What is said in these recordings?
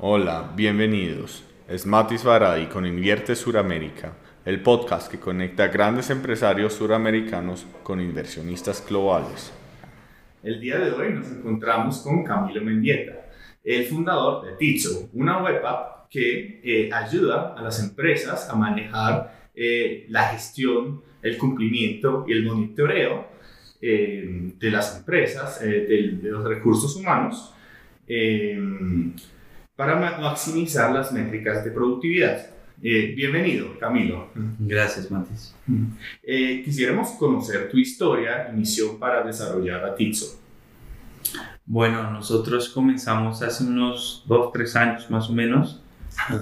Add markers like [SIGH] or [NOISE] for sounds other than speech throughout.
Hola, bienvenidos. Es Matis Varadi con Invierte Suramérica, el podcast que conecta a grandes empresarios suramericanos con inversionistas globales. El día de hoy nos encontramos con Camilo Mendieta, el fundador de Tizo, una web app que eh, ayuda a las empresas a manejar eh, la gestión, el cumplimiento y el monitoreo eh, de las empresas, de, de, los recursos humanos para maximizar las métricas de productividad. Eh, bienvenido, Camilo. Gracias, Matis. Eh, quisiéramos conocer tu historia y misión para desarrollar a Titso. Bueno, nosotros comenzamos hace unos dos, tres años más o menos.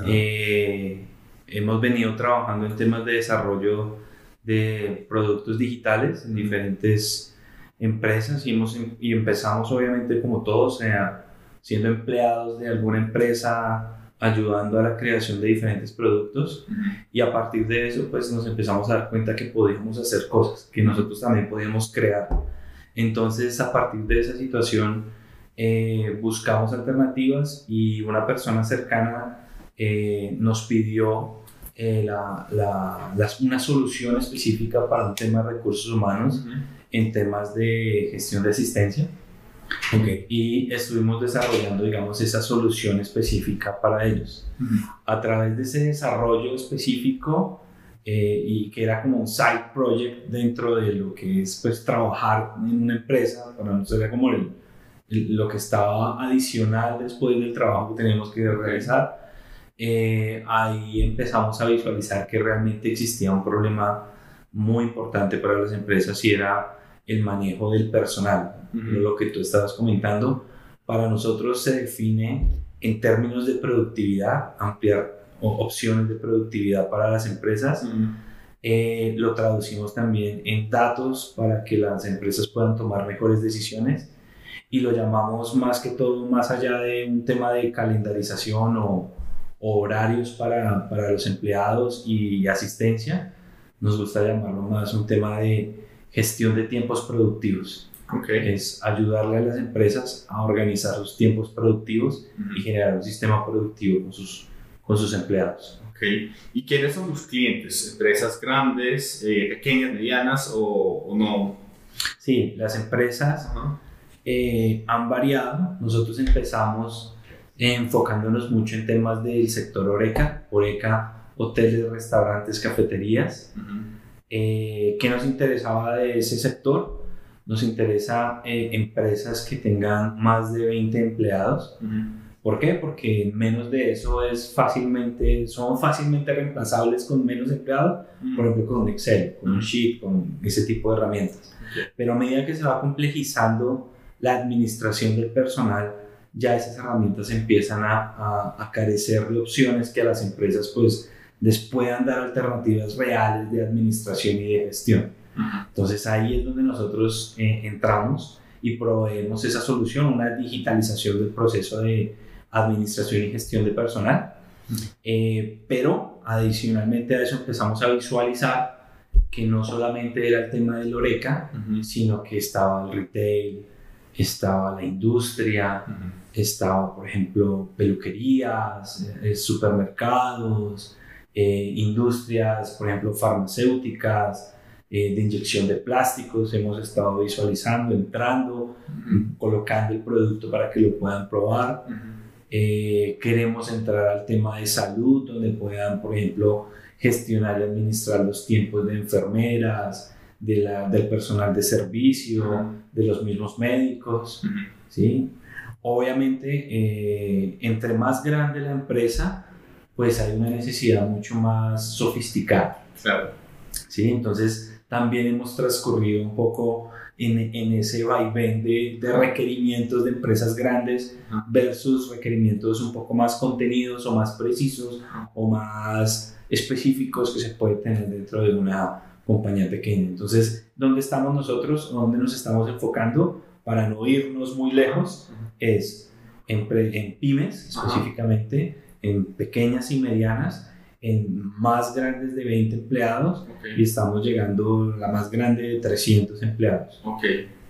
Eh, hemos venido trabajando en temas de desarrollo de productos digitales en diferentes empresas. Y, hemos, em, y empezamos obviamente como todos a siendo empleados de alguna empresa, ayudando a la creación de diferentes productos. Y a partir de eso pues nos empezamos a dar cuenta que podíamos hacer cosas, que nosotros también podíamos crear. Entonces a partir de esa situación eh, buscamos alternativas y una persona cercana eh, nos pidió eh, la, la, una solución específica para un tema de recursos humanos en temas de gestión de asistencia. Y estuvimos desarrollando, digamos, esa solución específica para ellos. A través de ese desarrollo específico eh, y que era como un side project dentro de lo que es pues trabajar en una empresa, para nosotros era como el, lo que estaba adicional después del trabajo que teníamos que realizar. Eh, ahí empezamos a visualizar que realmente existía un problema muy importante para las empresas y era el manejo del personal, lo que tú estabas comentando. Para nosotros se define en términos de productividad, ampliar opciones de productividad para las empresas. Eh, lo traducimos también en datos para que las empresas puedan tomar mejores decisiones y lo llamamos más que todo, más allá de un tema de calendarización o, horarios para, para, los empleados y asistencia, nos gusta llamarlo más un tema de gestión de tiempos productivos. Okay. Es ayudarle a las empresas a organizar sus tiempos productivos y generar un sistema productivo con sus, con sus empleados. Okay. ¿Y quiénes son los clientes? ¿Empresas grandes, eh, pequeñas, medianas o, no? Sí, las empresas eh, han variado. Nosotros empezamos enfocándonos mucho en temas del sector Oreca, Oreca, hoteles, restaurantes, cafeterías. Eh, ¿Qué nos interesaba de ese sector? Nos interesa eh, empresas que tengan más de 20 empleados. ¿Por qué? Porque menos de eso es fácilmente, son fácilmente reemplazables con menos empleados, por ejemplo con un Excel, con un Sheet, con ese tipo de herramientas. Pero a medida que se va complejizando la administración del personal, ya esas herramientas empiezan a, a, a carecer de opciones que a las empresas pues les puedan dar alternativas reales de administración y de gestión. Entonces ahí es donde nosotros eh, entramos y proveemos esa solución, una digitalización del proceso de administración y gestión de personal. Eh, pero adicionalmente a eso empezamos a visualizar que no solamente era el tema del Oreca, sino que estaba el retail, estaba la industria, estaba, por ejemplo, peluquerías, eh, supermercados, eh, industrias, por ejemplo, farmacéuticas, eh, de inyección de plásticos, hemos estado visualizando, entrando, colocando el producto para que lo puedan probar. Eh, queremos entrar al tema de salud, donde puedan, por ejemplo, gestionar y administrar los tiempos de enfermeras, de la, del personal de servicio, de los mismos médicos. ¿sí? Obviamente, entre más grande la empresa, pues hay una necesidad mucho más sofisticada. Claro. ¿Sí? Entonces, también hemos transcurrido un poco en, en ese vaivén de, de, requerimientos de empresas grandes versus requerimientos un poco más contenidos o más precisos o más específicos que se puede tener dentro de una compañía pequeña. Entonces, ¿dónde estamos nosotros? ¿Dónde nos estamos enfocando? Para no irnos muy lejos, es en, en pymes específicamente en pequeñas y medianas en más grandes de 20 empleados y estamos llegando a la más grande de 300 empleados. Ok,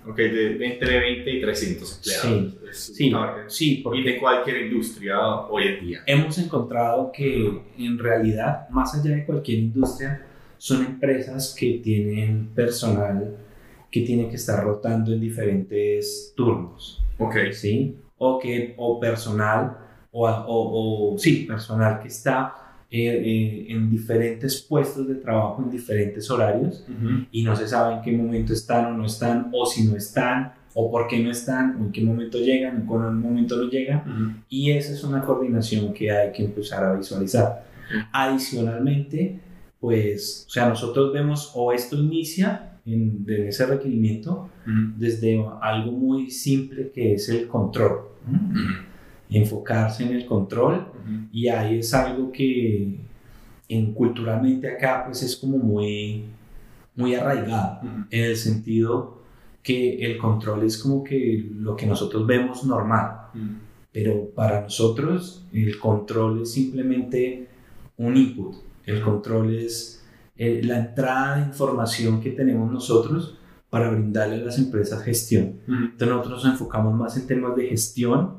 ok, de, entre 20 y 300 empleados. Sí, sí, sí porque y de cualquier industria hoy en día. Hemos encontrado que en realidad, más allá de cualquier industria, son empresas que tienen personal que tiene que estar rotando en diferentes turnos. Ok. ¿Sí? O, que, o personal, o, o, o sí, personal que está eh, eh, en diferentes puestos de trabajo, en diferentes horarios, y no se sabe en qué momento están o no están, o si no están, o por qué no están, o en qué momento llegan, o con qué momento no llegan. Y esa es una coordinación que hay que empezar a visualizar. Adicionalmente, pues, o sea, nosotros vemos o esto inicia en, ese requerimiento desde algo muy simple que es el control. Enfocarse en el control y ahí es algo que en, culturalmente acá pues es como muy, muy arraigado en el sentido que el control es como que lo que nosotros vemos normal. Pero para nosotros el control es simplemente un input, el control es eh, la entrada de información que tenemos nosotros para brindarle a las empresas gestión. Entonces nosotros nos enfocamos más en temas de gestión,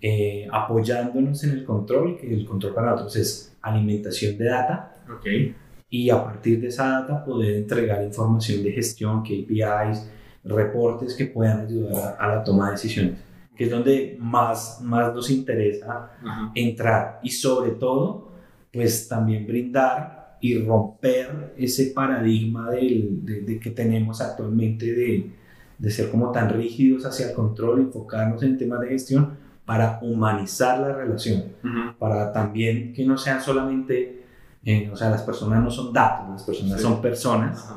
eh, apoyándonos en el control, que el control para nosotros es alimentación de data. Okay. Y a partir de esa data poder entregar información de gestión, KPIs, reportes que puedan ayudar a, la toma de decisiones, que es donde más, más nos interesa entrar. Y sobre todo, pues también brindar y romper ese paradigma de, que tenemos actualmente de, de, ser como tan rígidos hacia el control, enfocarnos en temas de gestión para humanizar la relación, para también que no sean solamente, eh, o sea, las personas no son datos, las personas son personas.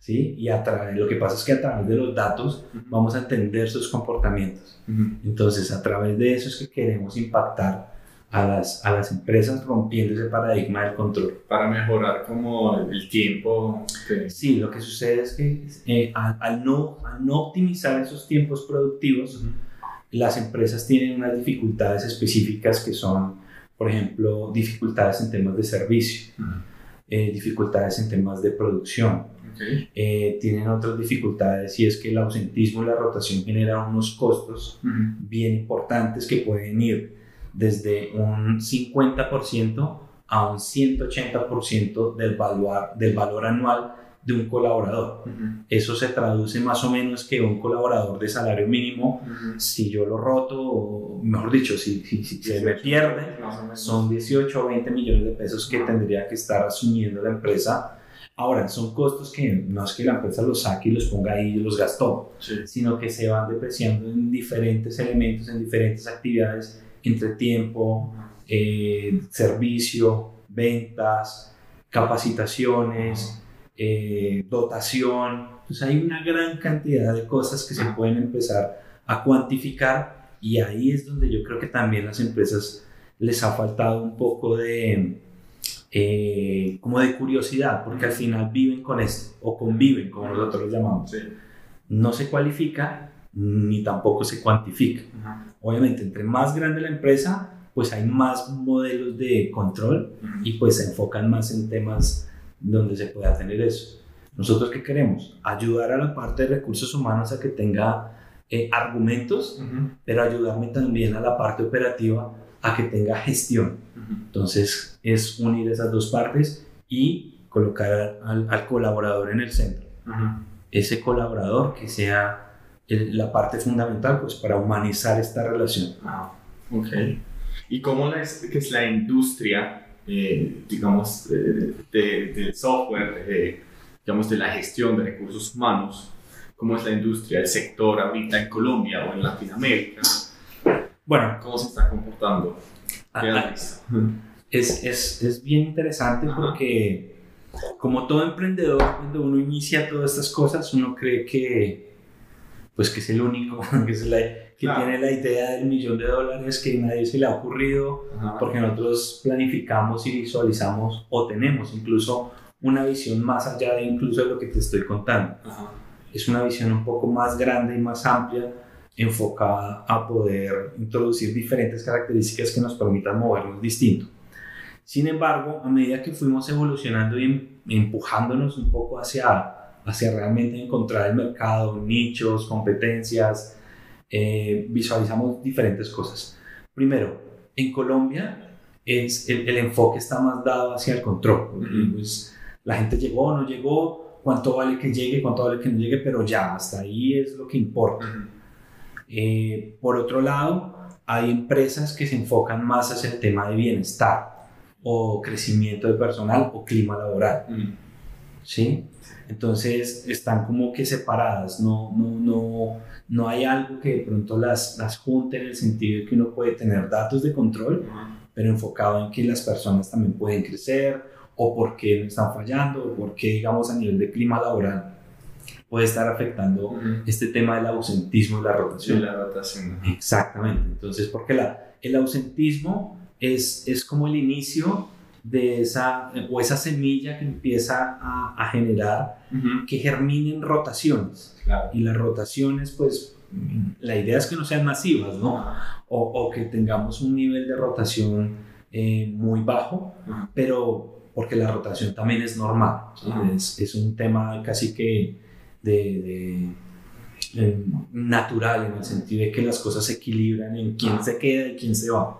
¿Sí? Y a través, lo que pasa es que a través de los datos vamos a entender sus comportamientos. Entonces, a través de eso es que queremos impactar a las, a las empresas rompiendo ese paradigma del control. Para mejorar como el tiempo. Sí, lo que sucede es que eh, al, no, al no optimizar esos tiempos productivos, las empresas tienen unas dificultades específicas que son, por ejemplo, dificultades en temas de servicio, eh, dificultades en temas de producción. Eh, tienen otras dificultades y es que el ausentismo y la rotación generan unos costos bien importantes que pueden ir desde un 50% a un 180% del valor, del valor anual de un colaborador. Eso se traduce más o menos que un colaborador de salario mínimo, si yo lo roto, o mejor dicho, si, si, se me pierde, son 18 o 20 millones de pesos que tendría que estar asumiendo la empresa. Ahora, son costos que no es que la empresa los saque y los ponga ahí y los gastó, sino que se van depreciando en diferentes elementos, en diferentes actividades entre tiempo, eh, servicio, ventas, capacitaciones, eh, dotación. Entonces hay una gran cantidad de cosas que se pueden empezar a cuantificar y ahí es donde yo creo que también las empresas les ha faltado un poco de, eh, como de curiosidad, porque al final viven con esto o conviven, como nosotros lo llamamos. No se cualifica ni tampoco se cuantifica. Obviamente, entre más grande la empresa, pues hay más modelos de control y pues se enfocan más en temas donde se pueda tener eso. Nosotros qué queremos? Ayudar a la parte de recursos humanos a que tenga eh, argumentos, pero ayudarme también a la parte operativa a que tenga gestión. Entonces es unir esas dos partes y colocar al, al colaborador en el centro. Ese colaborador que sea la parte fundamental pues para humanizar esta relación. Ah, ok. ¿Y cómo es, que es la industria, eh, digamos, del de, software, digamos, de la gestión de recursos humanos? ¿Cómo es la industria, el sector ahorita en Colombia o en Latinoamérica? Bueno, ¿cómo se está comportando? Ah, ah, es, es, es, bien interesante porque como todo emprendedor, cuando uno inicia todas estas cosas, uno cree que pues que es el único [LAUGHS] que, es la, que tiene la idea del millón de dólares que nadie se le ha ocurrido, porque nosotros planificamos y visualizamos o tenemos incluso una visión más allá de incluso de lo que te estoy contando. Es una visión un poco más grande y más amplia enfocada a poder introducir diferentes características que nos permitan movernos distinto. Sin embargo, a medida que fuimos evolucionando y em, empujándonos un poco hacia, hacia realmente encontrar el mercado, nichos, competencias, eh, visualizamos diferentes cosas. Primero, en Colombia es, el, enfoque está más dado hacia el control. Pues, la gente llegó, no llegó, cuánto vale que llegue, cuánto vale que no llegue, pero ya, hasta ahí es lo que importa. Eh, por otro lado, hay empresas que se enfocan más hacia el tema de bienestar o crecimiento de personal o clima laboral. ¿Sí? Entonces están como que separadas, no, no, no, no hay algo que de pronto las, las junte en el sentido de que uno puede tener datos de control, pero enfocado en que las personas también pueden crecer o por qué no están fallando o por qué, digamos, a nivel de clima laboral puede estar afectando este tema del ausentismo y la rotación. la rotación. Exactamente. Entonces, porque la, el ausentismo es, es como el inicio de esa, o esa semilla que empieza a, a generar, que germinen rotaciones. Y las rotaciones, pues, la idea es que no sean masivas, ¿no? O, o que tengamos un nivel de rotación eh, muy bajo, pero porque la rotación también es normal. Es, es, un tema casi que de, de natural en el sentido de que las cosas se equilibran en quién se queda y quién se va.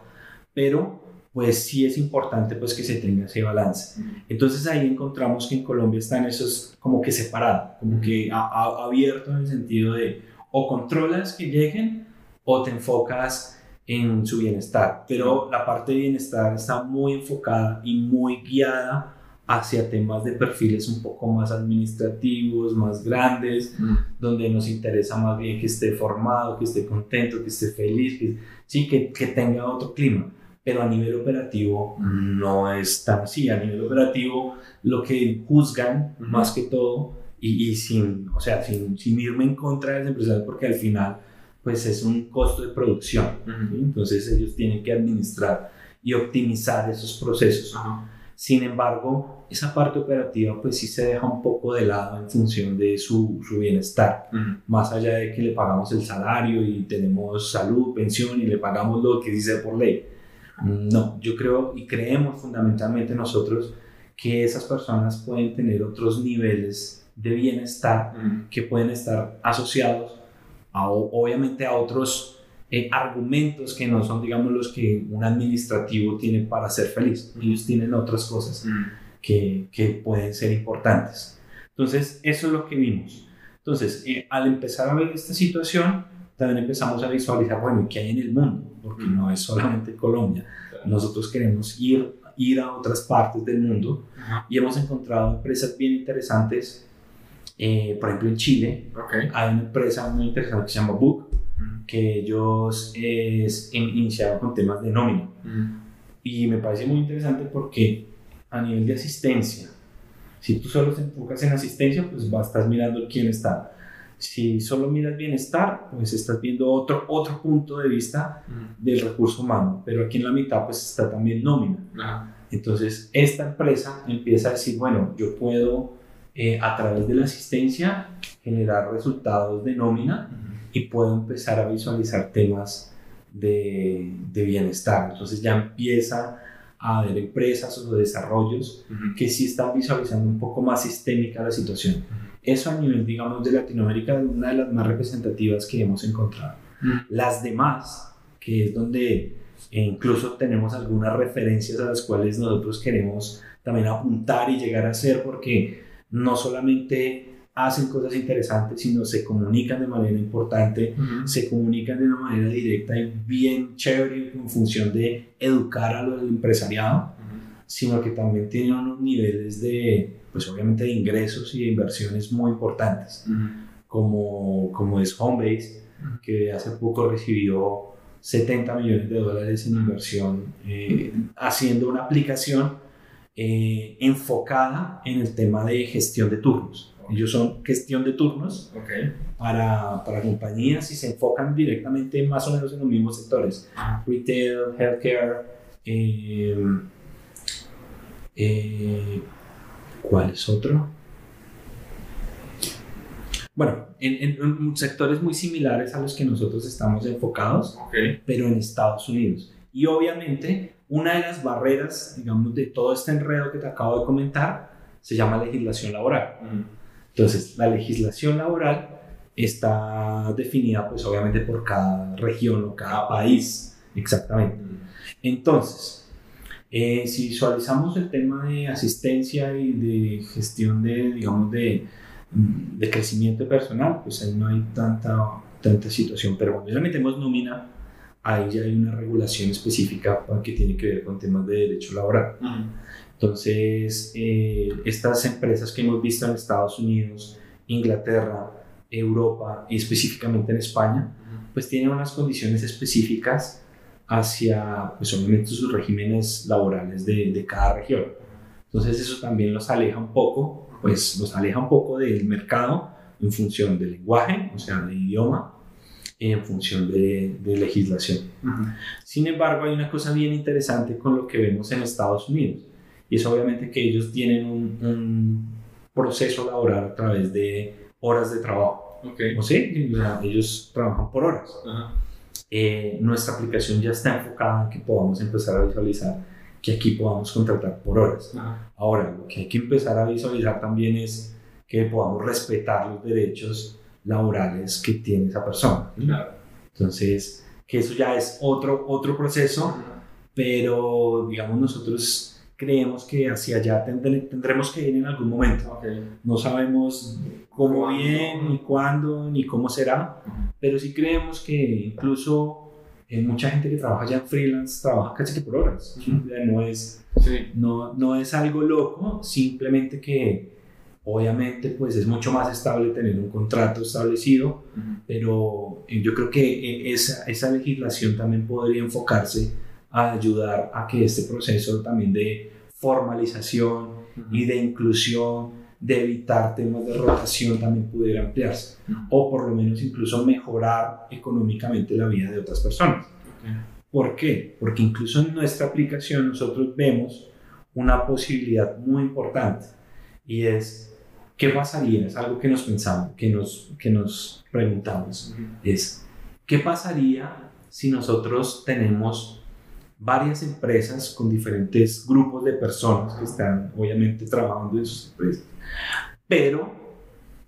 Pero pues sí es importante pues que se tenga ese balance. Entonces ahí encontramos que en Colombia están esos como que separados, como que abierto en el sentido de o controlas que lleguen o te enfocas en su bienestar. Pero la parte de bienestar está muy enfocada y muy guiada hacia temas de perfiles un poco más administrativos, más grandes, mm. donde nos interesa más bien que esté formado, que esté contento, que esté feliz, que, sí, que, que tenga otro clima. Pero a nivel operativo no es tan así. A nivel operativo lo que juzgan más que todo y, y, sin, o sea, sin, sin, irme en contra de las empresas porque al final pues es un costo de producción. Entonces ellos tienen que administrar y optimizar esos procesos. Sin embargo, esa parte operativa pues sí se deja un poco de lado en función de su, su bienestar, más allá de que le pagamos el salario y tenemos salud, pensión y le pagamos lo que dice por ley. No, yo creo y creemos fundamentalmente nosotros que esas personas pueden tener otros niveles de bienestar que pueden estar asociados a, obviamente a otros eh, argumentos que no son, digamos, los que un administrativo tiene para ser feliz. Ellos tienen otras cosas mm. que, que, pueden ser importantes. Entonces, eso es lo que vimos. Entonces, eh, al empezar a ver esta situación, también empezamos a visualizar, bueno, ¿qué hay en el mundo? Porque mm. no es solamente Colombia. Nosotros queremos ir, ir a otras partes del mundo y hemos encontrado empresas bien interesantes. Eh, por ejemplo, en Chile hay una empresa muy interesante que se llama Book, que ellos es, iniciaron con temas de nómina. Y me parece muy interesante porque a nivel de asistencia, si tú solo te enfocas en asistencia, pues vas, estás mirando quién está. Si solo miras bienestar, pues estás viendo otro, otro punto de vista del recurso humano, pero aquí en la mitad pues está también nómina. Entonces, esta empresa empieza a decir, bueno, yo puedo eh, a través de la asistencia generar resultados de nómina y puedo empezar a visualizar temas de, de bienestar. Entonces ya empieza a haber empresas o desarrollos que sí están visualizando un poco más sistémica la situación. Eso a nivel, digamos, de Latinoamérica es una de las más representativas que hemos encontrado. Las demás, que es donde incluso tenemos algunas referencias a las cuales nosotros queremos también apuntar y llegar a ser, porque no solamente hacen cosas interesantes, sino se comunican de manera importante, se comunican de una manera directa y bien chévere en función de educar a los empresariado, sino que también tienen unos niveles de, pues obviamente de ingresos y de inversiones muy importantes, como, como es Homebase, que hace poco recibió 70 millones de dólares en inversión eh, haciendo una aplicación eh, enfocada en el tema de gestión de turnos. Ellos son gestión de turnos para, para, compañías y se enfocan directamente más o menos en los mismos sectores. Retail, healthcare. Em, eh, ¿Cuál es otro? Bueno, en, en, sectores muy similares a los que nosotros estamos enfocados, pero en Estados Unidos. Y obviamente una de las barreras, digamos, de todo este enredo que te acabo de comentar, se llama legislación laboral. Entonces, la legislación laboral está definida, pues obviamente, por cada región o cada país, exactamente. Entonces, eh, si visualizamos el tema de asistencia y de gestión de, digamos, de, de crecimiento personal, pues ahí no hay tanta, tanta situación. Pero cuando ya metemos nómina, ahí ya hay una regulación específica que tiene que ver con temas de derecho laboral. Entonces, eh, estas empresas que hemos visto en Estados Unidos, Inglaterra, Europa y específicamente en España, pues tienen unas condiciones específicas hacia, pues obviamente, sus regímenes laborales de, de cada región. Entonces, eso también los aleja un poco, pues los aleja un poco del mercado en función del lenguaje, o sea, del idioma, en función de, de legislación. Sin embargo, hay una cosa bien interesante con lo que vemos en Estados Unidos, y es obviamente que ellos tienen un, un proceso laboral a través de horas de trabajo. Okay. ¿O sí? Ellos trabajan por horas. Eh, nuestra aplicación ya está enfocada en que podamos empezar a visualizar que aquí podamos contratar por horas. Ahora, lo que hay que empezar a visualizar también es que podamos respetar los derechos laborales que tiene esa persona. Entonces, que eso ya es otro, otro proceso, pero digamos nosotros creemos que hacia allá tendremos que ir en algún momento. No sabemos cómo bien, ni cuándo, ni cómo será, pero sí creemos que incluso eh, mucha gente que trabaja ya en freelance trabaja casi que por horas. no, es, no, no es algo loco, simplemente que Obviamente, pues es mucho más estable tener un contrato establecido, pero eh, yo creo que eh, esa, esa legislación también podría enfocarse a ayudar a que este proceso también de formalización y de inclusión, de evitar temas de rotación también pudiera ampliarse, o por lo menos incluso mejorar económicamente la vida de otras personas. ¿Por qué? Porque incluso en nuestra aplicación nosotros vemos una posibilidad muy importante y es ¿qué pasaría? Es algo que nos pensamos, que nos, que nos preguntamos. Es, ¿qué pasaría si nosotros tenemos varias empresas con diferentes grupos de personas que están obviamente trabajando en sus empresas? Pero,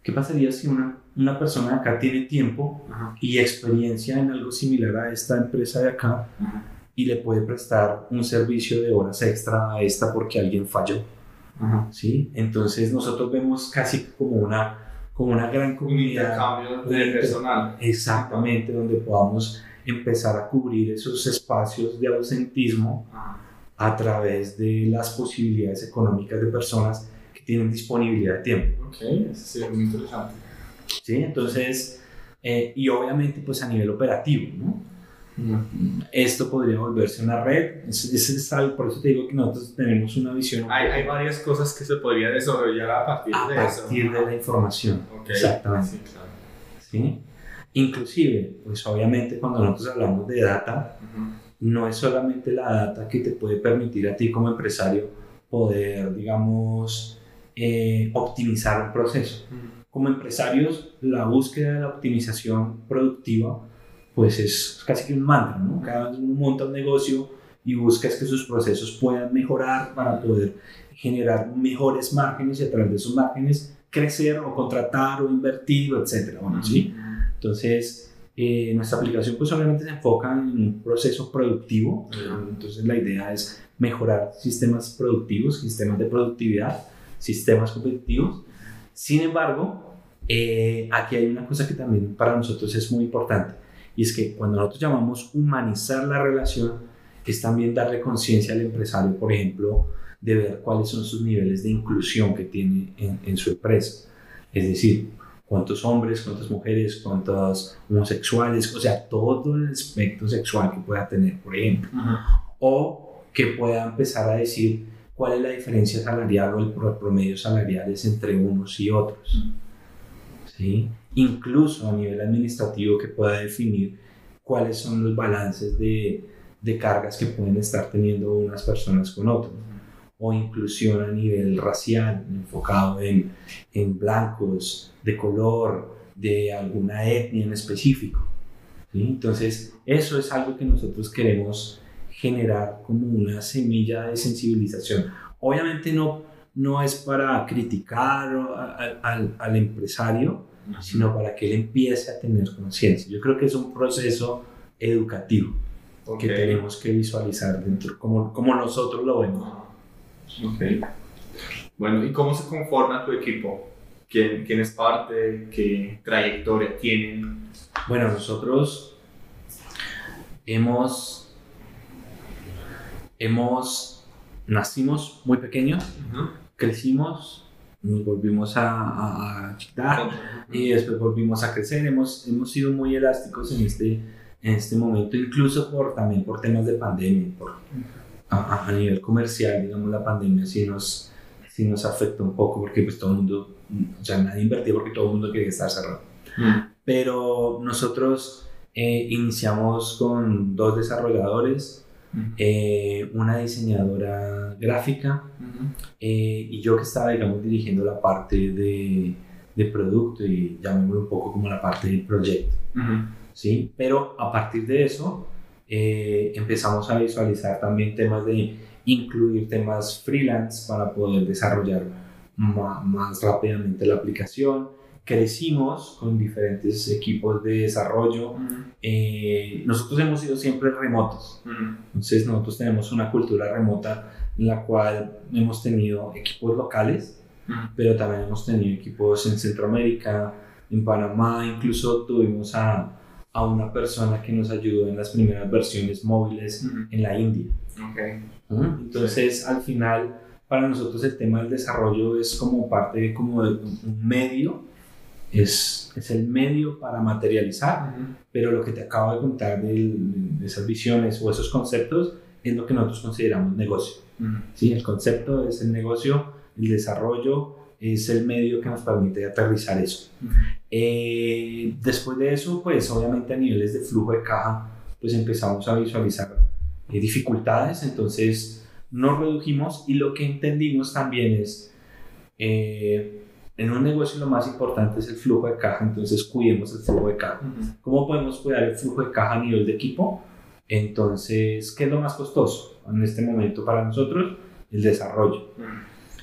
¿qué pasaría si una, una persona de acá tiene tiempo y experiencia en algo similar a esta empresa de acá y le puede prestar un servicio de horas extra a esta porque alguien falló? ¿sí? Entonces nosotros vemos casi como una, como una gran comunidad. Un intercambio de personal. Exactamente, donde podamos empezar a cubrir esos espacios de ausentismo a través de las posibilidades económicas de personas que tienen disponibilidad de tiempo. Ok, eso es muy interesante. Sí, entonces, eh, y obviamente pues a nivel operativo, ¿no? Esto podría volverse una red. Es, es, algo, por eso te digo que nosotros tenemos una visión. Hay, hay varias cosas que se podría desarrollar a partir a de eso. A partir de la información. Exactamente. Sí, claro. ¿Sí? Inclusive, pues obviamente cuando nosotros hablamos de data, no es solamente la data que te puede permitir a ti como empresario poder, digamos, eh, optimizar un proceso. Como empresarios, la búsqueda de la optimización productiva pues es casi que un mantra, ¿no? Cada vez uno monta un negocio y buscas que sus procesos puedan mejorar para poder generar mejores márgenes y a través de esos márgenes crecer o contratar o invertir, etcétera, bueno, ¿sí? Entonces, eh, nuestra aplicación pues obviamente se enfoca en un proceso productivo, entonces la idea es mejorar sistemas productivos, sistemas de productividad, sistemas competitivos. Sin embargo, eh, aquí hay una cosa que también para nosotros es muy importante y es que cuando nosotros llamamos humanizar la relación, es también darle conciencia al empresario, por ejemplo, de ver cuáles son sus niveles de inclusión que tiene en, en su empresa. Es decir, cuántos hombres, cuántas mujeres, cuántos homosexuales, o sea, todo el aspecto sexual que pueda tener, por ejemplo. O que pueda empezar a decir cuál es la diferencia salarial o el promedio salariales entre unos y otros. ¿Sí? incluso a nivel administrativo que pueda definir cuáles son los balances de, de cargas que pueden estar teniendo unas personas con otras o inclusión a nivel racial, enfocado en, en, blancos, de color, de alguna etnia en específico. ¿sí? Entonces, eso es algo que nosotros queremos generar como una semilla de sensibilización. Obviamente no, no es para criticar al, al empresario, sino para que él empiece a tener conciencia. Yo creo que es un proceso educativo que tenemos que visualizar dentro, como, como nosotros lo vemos. Ok. Bueno, ¿y cómo se conforma tu equipo? ¿Quién, quién es parte? ¿Qué trayectoria tienen? Bueno, nosotros hemos, hemos, nacimos muy pequeños, crecimos, nos volvimos a, a, y después volvimos a crecer. Hemos, hemos sido muy elásticos en este en este momento, incluso por, también por temas de pandemia, por, a, nivel comercial, digamos, la pandemia sí nos, sí nos afectó un poco porque pues todo el mundo, sea, nadie invertía porque todo el mundo quería estar cerrado. Mm. Pero nosotros eh, iniciamos con dos desarrolladores, eh, una diseñadora gráfica eh, y yo que estaba, digamos, dirigiendo la parte de, de producto y llamémoslo un poco como la parte del proyecto. ¿sí? Pero a partir de eso eh, empezamos a visualizar también temas de incluir temas freelance para poder desarrollar más, rápidamente la aplicación. Crecimos con diferentes equipos de desarrollo. Eh, nosotros hemos sido siempre remotos. Entonces nosotros tenemos una cultura remota en la cual hemos tenido equipos locales, pero también hemos tenido equipos en Centroamérica, en Panamá, incluso tuvimos a, a una persona que nos ayudó en las primeras versiones móviles en la India. Okay. Entonces, al final, para nosotros el tema del desarrollo es como parte de, como de un medio, es, es el medio para materializar, pero lo que te acabo de contar de, esas visiones o esos conceptos es lo que nosotros consideramos negocio. ¿sí? El concepto es el negocio, el desarrollo es el medio que nos permite aterrizar eso. Eh, después de eso, pues obviamente a niveles de flujo de caja, pues empezamos a visualizar eh, dificultades, entonces nos redujimos y lo que entendimos también es, eh, en un negocio lo más importante es el flujo de caja, entonces cuidemos el flujo de caja. ¿Cómo podemos cuidar el flujo de caja a nivel de equipo? Entonces, ¿qué es lo más costoso en este momento para nosotros? El desarrollo.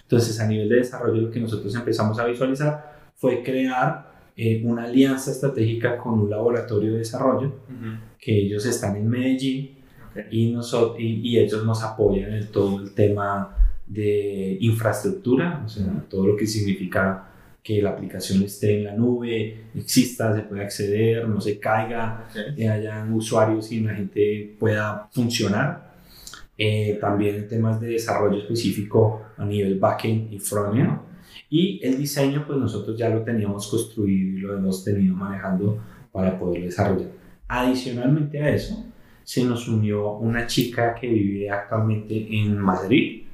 Entonces, a nivel de desarrollo, lo que nosotros empezamos a visualizar fue crear eh, una alianza estratégica con un laboratorio de desarrollo, que ellos están en Medellín y, nosotros, y, ellos nos apoyan en todo el tema de infraestructura, o sea, todo lo que significa que la aplicación esté en la nube, exista, se pueda acceder, no se caiga, que hayan usuarios y la gente pueda funcionar. Eh, también en temas de desarrollo específico a nivel backend y frontend. Y el diseño, pues nosotros ya lo teníamos construido y lo hemos tenido manejando para poder desarrollar. Adicionalmente a eso, se nos unió una chica que vive actualmente en Madrid.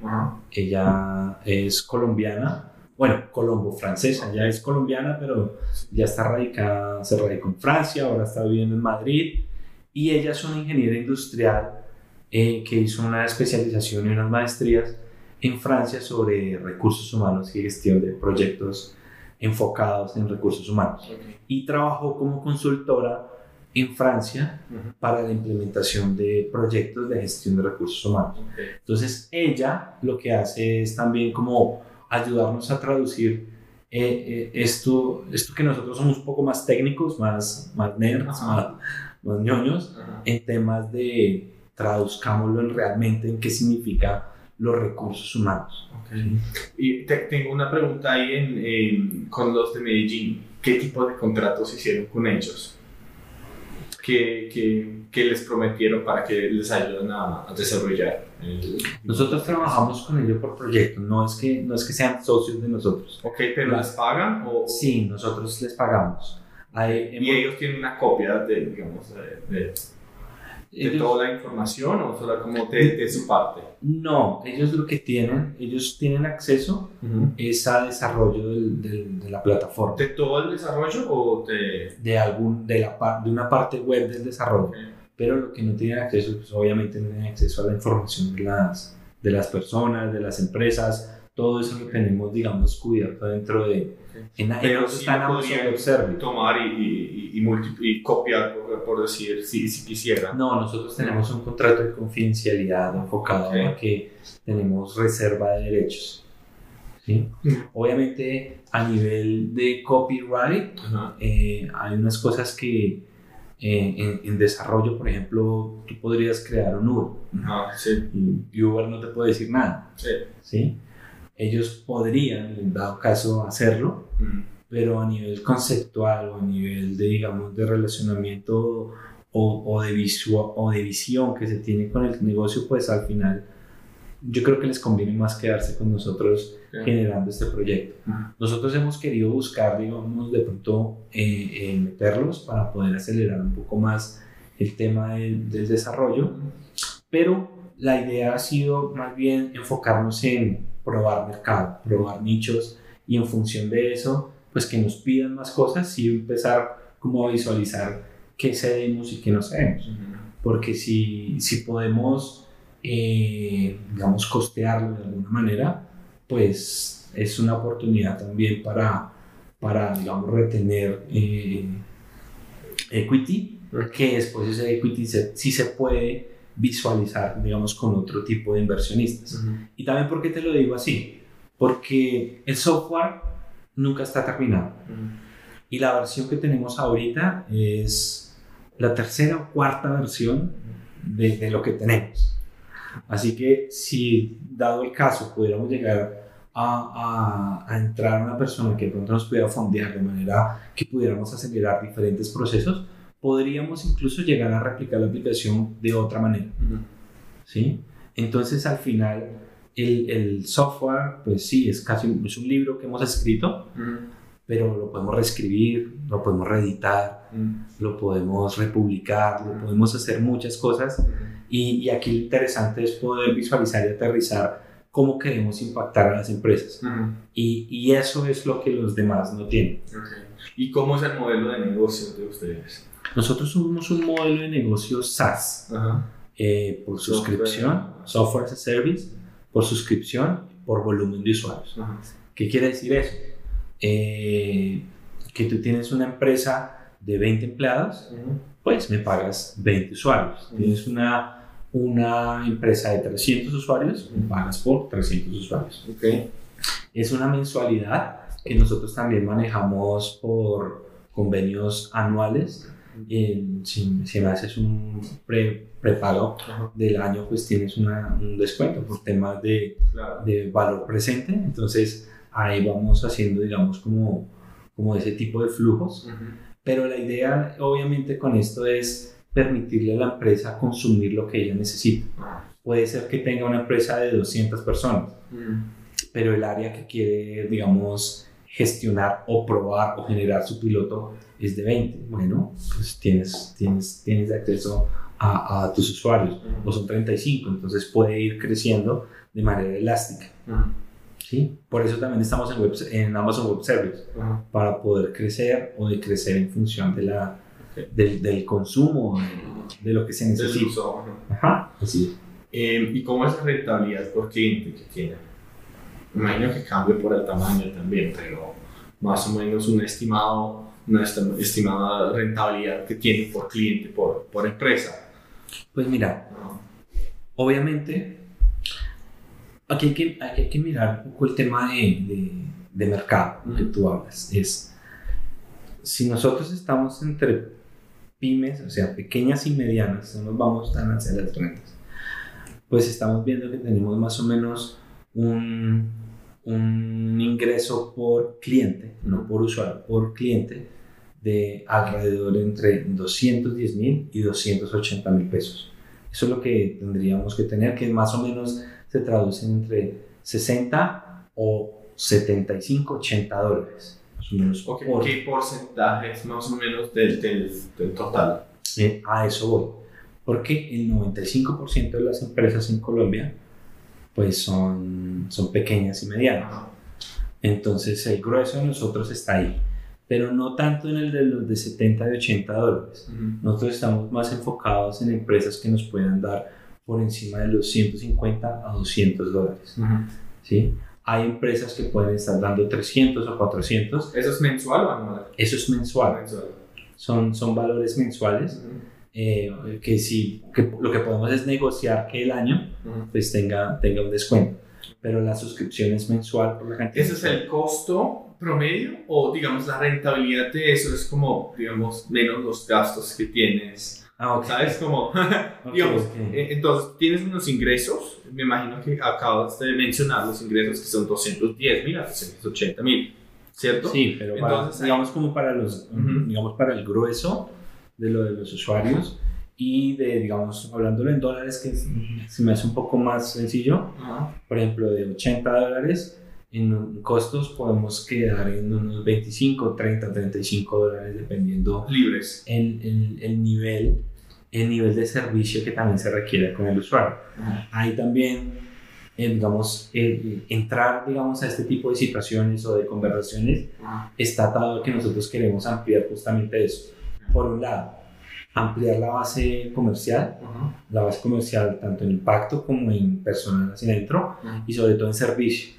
Ella es colombiana, bueno, colombo-francesa, ya es colombiana, pero ya está radicada, se radicó en Francia, ahora está viviendo en Madrid. Y ella es una ingeniera industrial eh, que hizo una especialización y unas maestrías en Francia sobre recursos humanos y gestión de proyectos enfocados en recursos humanos. Y trabajó como consultora en Francia para la implementación de proyectos de gestión de recursos humanos. Entonces, ella lo que hace es también como ayudarnos a traducir eh, eh, esto, esto que nosotros somos un poco más técnicos, más, más nerds, más, más ñoños, en temas de traduzcámoslo en realmente en qué significa los recursos humanos. Y tengo una pregunta ahí en, con los de Medellín. ¿Qué tipo de contratos hicieron con ellos? ¿Qué, qué, qué les prometieron para que les ayuden a, desarrollar? Nosotros trabajamos con ellos por proyecto, no es que, no es que sean socios de nosotros. Ok, pero ¿les pagan? O... Sí, nosotros les pagamos. y ellos tienen una copia de, digamos, de de toda la información o solo como de, su parte? No, ellos lo que tienen, ellos tienen acceso es a desarrollo del, de la plataforma. ¿De todo el desarrollo o de...? De, algún, de, la, de una parte web del desarrollo. Pero lo que no tienen acceso, pues obviamente no tienen acceso a la información de las, de las personas, de las empresas, todo eso lo tenemos, digamos, cubierto dentro de... En, Pero sí podría tomar y, y, y, copiar, por, decir, si, si quisiera. No, nosotros tenemos un contrato de confidencialidad enfocado a que tenemos reserva de derechos. ¿sí? Mm. Obviamente, a nivel de copyright, eh, hay unas cosas que eh, en, desarrollo, por ejemplo, tú podrías crear un Uber. sí. y, Uber no te puede decir nada. Sí. ¿sí? Ellos podrían, en dado caso, hacerlo, pero a nivel conceptual o a nivel de, digamos, de relacionamiento o, o, de o de visión que se tiene con el negocio, pues al final yo creo que les conviene más quedarse con nosotros generando este proyecto. Nosotros hemos querido buscar, digamos, de pronto eh, eh, meterlos para poder acelerar un poco más el tema del, del desarrollo, pero la idea ha sido más bien enfocarnos en probar mercado, probar nichos y en función de eso, pues que nos pidan más cosas y empezar como a visualizar qué cedemos y qué no cedemos. Porque si, si podemos, eh, digamos, costearlo de alguna manera, pues es una oportunidad también para, para digamos, retener eh, equity, que después ese equity sí se puede visualizar, digamos, con otro tipo de inversionistas. Y también, ¿por qué te lo digo así? Porque el software nunca está terminado. Y la versión que tenemos ahorita es la tercera o cuarta versión de, de, lo que tenemos. Así que si, dado el caso, pudiéramos llegar a, a, a entrar una persona que pronto nos pudiera fondear de manera que pudiéramos acelerar diferentes procesos, podríamos incluso llegar a replicar la aplicación de otra manera. ¿sí? Entonces, al final, el, el, software, pues sí, es casi es un libro que hemos escrito, pero lo podemos reescribir, lo podemos reeditar, lo podemos republicar, lo podemos hacer muchas cosas. Y, y, aquí lo interesante es poder visualizar y aterrizar cómo queremos impactar a las empresas. y, y, eso es lo que los demás no tienen. ¿Y cómo es el modelo de negocio de ustedes? Nosotros somos un modelo de negocio SaaS, eh, por suscripción, software as a service, por suscripción, por volumen de usuarios. ¿Qué quiere decir eso? Eh, que tú tienes una empresa de 20 empleados, pues me pagas 20 usuarios. Tienes una, una empresa de 300 usuarios, me pagas por 300 usuarios. Okay. Es una mensualidad que nosotros también manejamos por convenios anuales si, si, me haces un pre, prepago del año, pues tienes una, un descuento por temas de, de, valor presente. Entonces ahí vamos haciendo, digamos, como, como ese tipo de flujos. Pero la idea, obviamente, con esto es permitirle a la empresa consumir lo que ella necesita. Puede ser que tenga una empresa de 200 personas, pero el área que quiere, digamos, gestionar o probar o generar su piloto es de 20. Bueno, pues tienes, tienes, tienes acceso a, a tus usuarios, o son 35, entonces puede ir creciendo de manera elástica. ¿Sí? Por eso también estamos en, web, en Amazon Web Service, para poder crecer o decrecer en función de la, del, del, consumo, de, lo que se necesita. Ajá, así eh, ¿Y cómo es la rentabilidad por cliente que tiene? Imagino que cambia por el tamaño también, pero más o menos un estimado, una estimada rentabilidad que tiene por cliente, por, por empresa. Pues mira, obviamente, aquí hay, que, hay que mirar un poco el tema de, de, mercado que tú hablas. Es, si nosotros estamos entre pymes, o sea, pequeñas y medianas, no nos vamos tan hacia las rentas, pues estamos viendo que tenemos más o menos un un ingreso por cliente, no por usuario, por cliente, de alrededor entre 210 mil y 280 mil pesos. Eso es lo que tendríamos que tener, que más o menos se traduce entre 60 o 75, 80 dólares. ¿Qué porcentaje es más o menos del, del, total? Eh, a eso voy. Porque el 95% de las empresas en Colombia pues son, son pequeñas y medianas. Entonces el grueso de nosotros está ahí, pero no tanto en el de los de 70 y 80 dólares. Nosotros estamos más enfocados en empresas que nos puedan dar por encima de los 150 a 200 dólares. ¿sí? Hay empresas que pueden estar dando 300 o 400. ¿Eso es mensual o anual? Eso es mensual. Son, son valores mensuales. Eh, que si que lo que podemos es negociar que el año pues tenga, tenga un descuento pero la suscripción es mensual por la cantidad. ¿Ese es el costo promedio o digamos la rentabilidad de eso es como digamos menos los gastos que tienes? Ah, ¿Sabes? Como, [LAUGHS] digamos, eh, entonces tienes unos ingresos, me imagino que acabas de mencionar los ingresos que son 210 mil a 280 mil, ¿cierto? Sí, pero entonces, digamos como para los, digamos para el grueso de lo de los usuarios, y de, digamos, hablándolo en dólares, que se me hace un poco más sencillo, por ejemplo, de 80 dólares, en costos podemos quedar en unos 25, 30, 35 dólares, dependiendo libres. el, el, el nivel el nivel de servicio que también se requiere con el usuario. Ahí también, eh, digamos, entrar, digamos, a este tipo de situaciones o de conversaciones está atado a que nosotros queremos ampliar justamente eso. Por un lado, ampliar la base comercial, la base comercial tanto en impacto como en personal hacia adentro y sobre todo en servicio.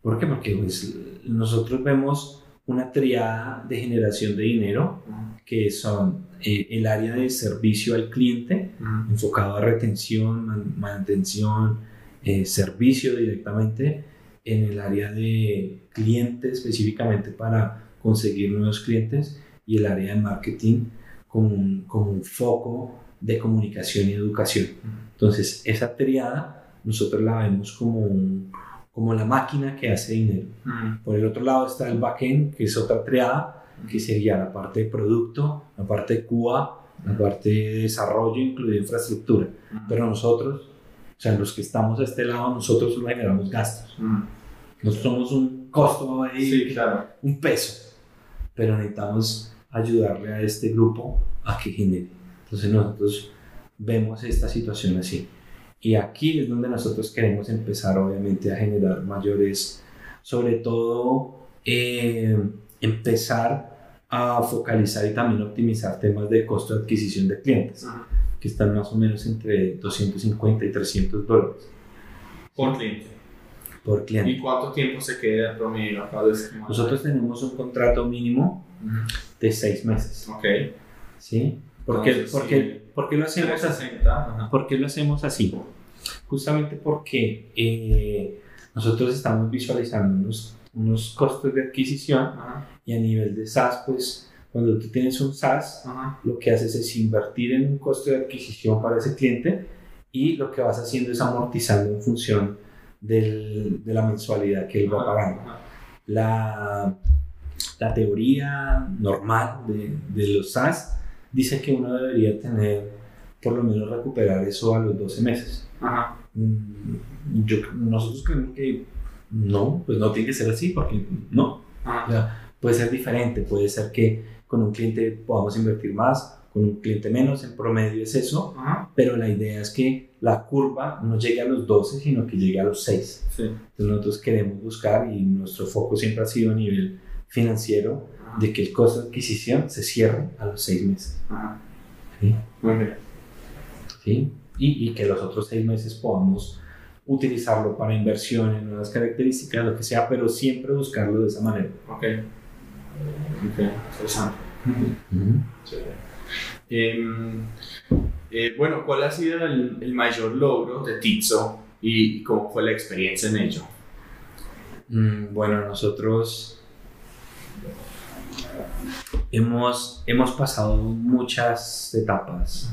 ¿Por qué? Porque pues, nosotros vemos una triada de generación de dinero que son eh, el área de servicio al cliente enfocado a retención, mantención, eh, servicio directamente en el área de cliente específicamente para conseguir nuevos clientes y el área de marketing como un, foco de comunicación y educación. Entonces, esa triada nosotros la vemos como, como la máquina que hace dinero. Por el otro lado está el backend, que es otra triada, que sería la parte de producto, la parte de QA, la parte de desarrollo, incluida infraestructura. Pero nosotros, o sea, los que estamos a este lado, nosotros solo generamos gastos. Nosotros somos un costo ahí, claro. un peso. Pero necesitamos ayudarle a este grupo a que genere. Entonces nosotros vemos esta situación así. Y aquí es donde nosotros queremos empezar obviamente a generar mayores, sobre todo eh, empezar a focalizar y también optimizar temas de costo de adquisición de clientes, que están más o menos entre 250 y 300 dólares. Por cliente. Por cliente. ¿Y cuánto tiempo se queda promedio Nosotros tenemos un contrato mínimo de seis meses. Ok. ¿Sí? ¿Por, qué, porque, lo hacemos así? ¿Por qué lo hacemos así? Justamente porque eh, nosotros estamos visualizando unos, unos costos de adquisición y a nivel de SaaS, pues cuando tú tienes un SaaS, lo que haces es invertir en un costo de adquisición para ese cliente y lo que vas haciendo es amortizando en función del, de la mensualidad que él va pagando. La, la teoría normal de, de, los SaaS dice que uno debería tener, por lo menos recuperar eso a los 12 meses. Mm, yo, nosotros creemos que no, pues no tiene que ser así, porque no. puede ser diferente, puede ser que con un cliente podamos invertir más, con un cliente menos, en promedio es eso, pero la idea es que la curva no llegue a los 12, sino que llegue a los 6. Entonces nosotros queremos buscar y nuestro foco siempre ha sido a nivel financiero de que el costo de adquisición se cierre a los 6 meses. ¿Sí? ¿Sí? Y, y, que los otros 6 meses podamos utilizarlo para inversiones, nuevas características, lo que sea, pero siempre buscarlo de esa manera. Ok. Ok, interesante. Em, eh, bueno, ¿cuál ha sido el, el, mayor logro de Tizzo y cómo fue la experiencia en ello? Mm, bueno, nosotros hemos, hemos pasado muchas etapas.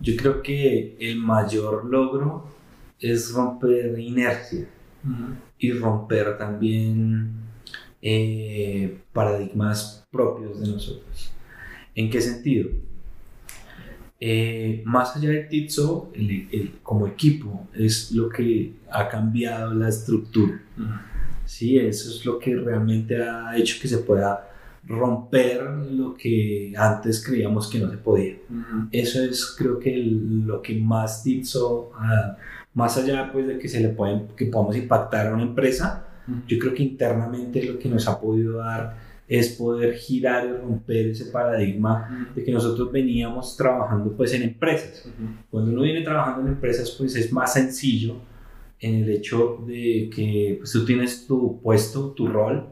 Yo creo que el mayor logro es romper inercia y romper también eh, paradigmas propios de nosotros. ¿En qué sentido? Eh, más allá de Titso, como equipo, es lo que ha cambiado la estructura. Sí, eso es lo que realmente ha hecho que se pueda romper lo que antes creíamos que no se podía. Eso es creo que lo que más Titso, más allá pues de que se le pueden, que podamos impactar a una empresa, yo creo que internamente lo que nos ha podido dar es poder girar y romper ese paradigma de que nosotros veníamos trabajando pues en empresas. Cuando uno viene trabajando en empresas pues es más sencillo en el hecho de que pues, tú tienes tu puesto, tu rol,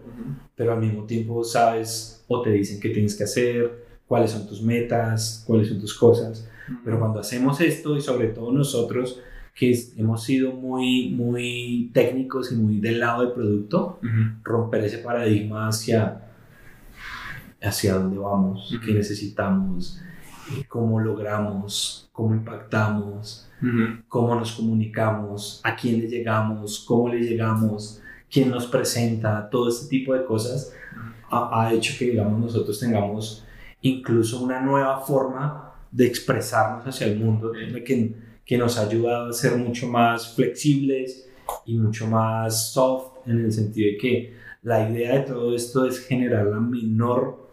pero al mismo tiempo sabes o te dicen qué tienes que hacer, cuáles son tus metas, cuáles son tus cosas. Pero cuando hacemos esto y sobre todo nosotros que hemos sido muy, muy técnicos y muy del lado del producto, romper ese paradigma hacia, hacia dónde vamos, qué necesitamos, eh, cómo logramos, cómo impactamos, cómo nos comunicamos, a quién le llegamos, cómo le llegamos, quién nos presenta, todo este tipo de cosas ha, hecho que, digamos, nosotros tengamos incluso una nueva forma de expresarnos hacia el mundo, que, que nos ha ayudado a ser mucho más flexibles y mucho más soft en el sentido de que la idea de todo esto es generar la menor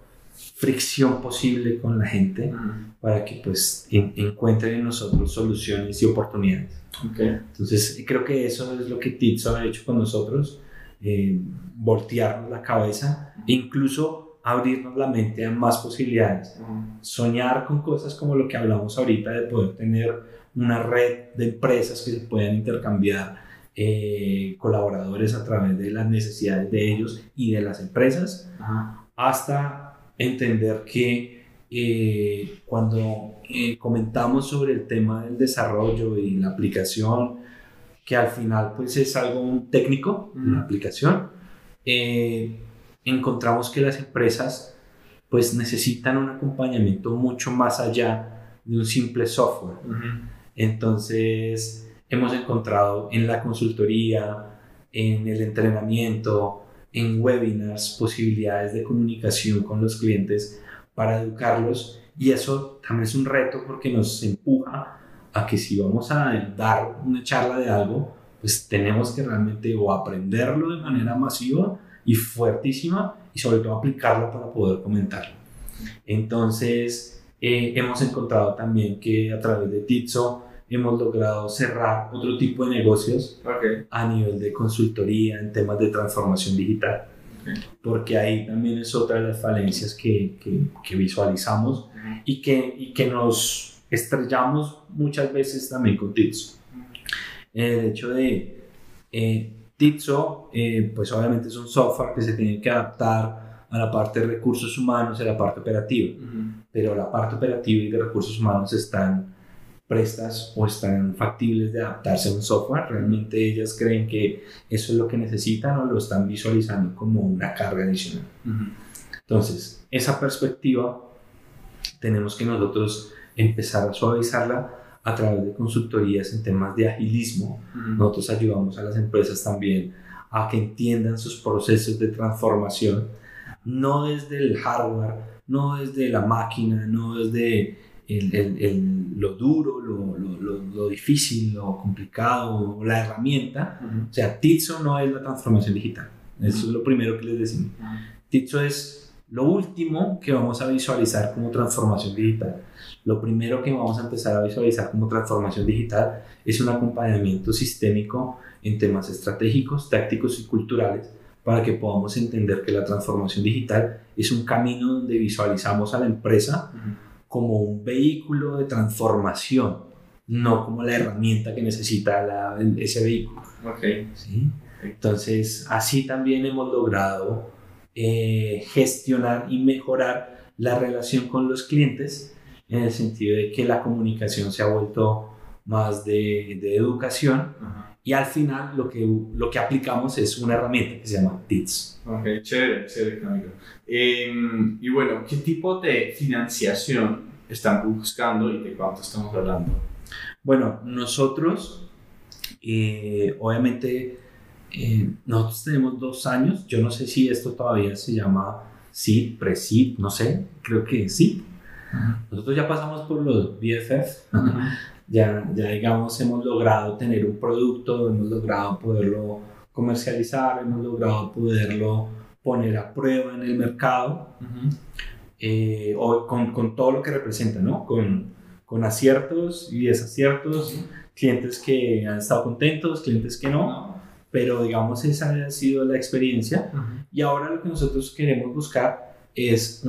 fricción posible con la gente para que pues encuentren en nosotros soluciones y oportunidades. Entonces creo que eso es lo que Titso ha hecho con nosotros, eh, voltearnos la cabeza e incluso abrirnos la mente a más posibilidades, soñar con cosas como lo que hablamos ahorita de poder tener una red de empresas que se puedan intercambiar eh, colaboradores a través de las necesidades de ellos y de las empresas, hasta entender que eh, cuando eh, comentamos sobre el tema del desarrollo y la aplicación, que al final pues es algo técnico, la aplicación, eh, encontramos que las empresas pues necesitan un acompañamiento mucho más allá de un simple software. Entonces hemos encontrado en la consultoría, en el entrenamiento, en webinars, posibilidades de comunicación con los clientes para educarlos. Y eso también es un reto porque nos empuja a que si vamos a dar una charla de algo, pues tenemos que realmente o aprenderlo de manera masiva y fuertísima y sobre todo aplicarlo para poder comentarlo. Entonces, eh, hemos encontrado también que a través de Titso hemos logrado cerrar otro tipo de negocios a nivel de consultoría en temas de transformación digital. Porque ahí también es otra de las falencias que, que, visualizamos y, que, y que nos estrellamos muchas veces también con Titso. El hecho de eh, Titso, eh, pues obviamente es un software que se tiene que adaptar a la parte de recursos humanos y a la parte operativa, pero la parte operativa y de recursos humanos están prestas o están factibles de adaptarse a un software. Realmente ellas creen que eso es lo que necesitan o lo están visualizando como una carga adicional. Entonces, esa perspectiva tenemos que nosotros empezar a suavizarla a través de consultorías en temas de agilismo. Nosotros ayudamos a las empresas también a que entiendan sus procesos de transformación, no desde el hardware, no desde la máquina, no desde el, lo duro, lo, lo, lo, difícil, lo complicado, la herramienta. O sea, Titso no es la transformación digital. Eso es lo primero que les decimos. Titso es lo último que vamos a visualizar como transformación digital. Lo primero que vamos a empezar a visualizar como transformación digital es un acompañamiento sistémico en temas estratégicos, tácticos y culturales para que podamos entender que la transformación digital es un camino donde visualizamos a la empresa como un vehículo de transformación, no como la herramienta que necesita ese vehículo. Okay. ¿Sí? Entonces, así también hemos logrado eh, gestionar y mejorar la relación con los clientes en el sentido de que la comunicación se ha vuelto más de, de educación y al final lo que, lo que aplicamos es una herramienta que se llama TITS. Ok, chévere, chévere, eh, y bueno, ¿qué tipo de financiación están buscando y de cuánto estamos hablando? Bueno, nosotros, eh, obviamente, eh, nosotros tenemos dos años, yo no sé si esto todavía se llama SID, pre-SID, no sé, creo que sí. Nosotros ya pasamos por los BFF, ya, ya digamos hemos logrado tener un producto, hemos logrado poderlo comercializar, hemos logrado poderlo poner a prueba en el mercado, eh, o con, con, todo lo que representa, ¿no? Con, con aciertos y desaciertos, clientes que han estado contentos, clientes que no, pero digamos esa ha sido la experiencia. Y ahora lo que nosotros queremos buscar es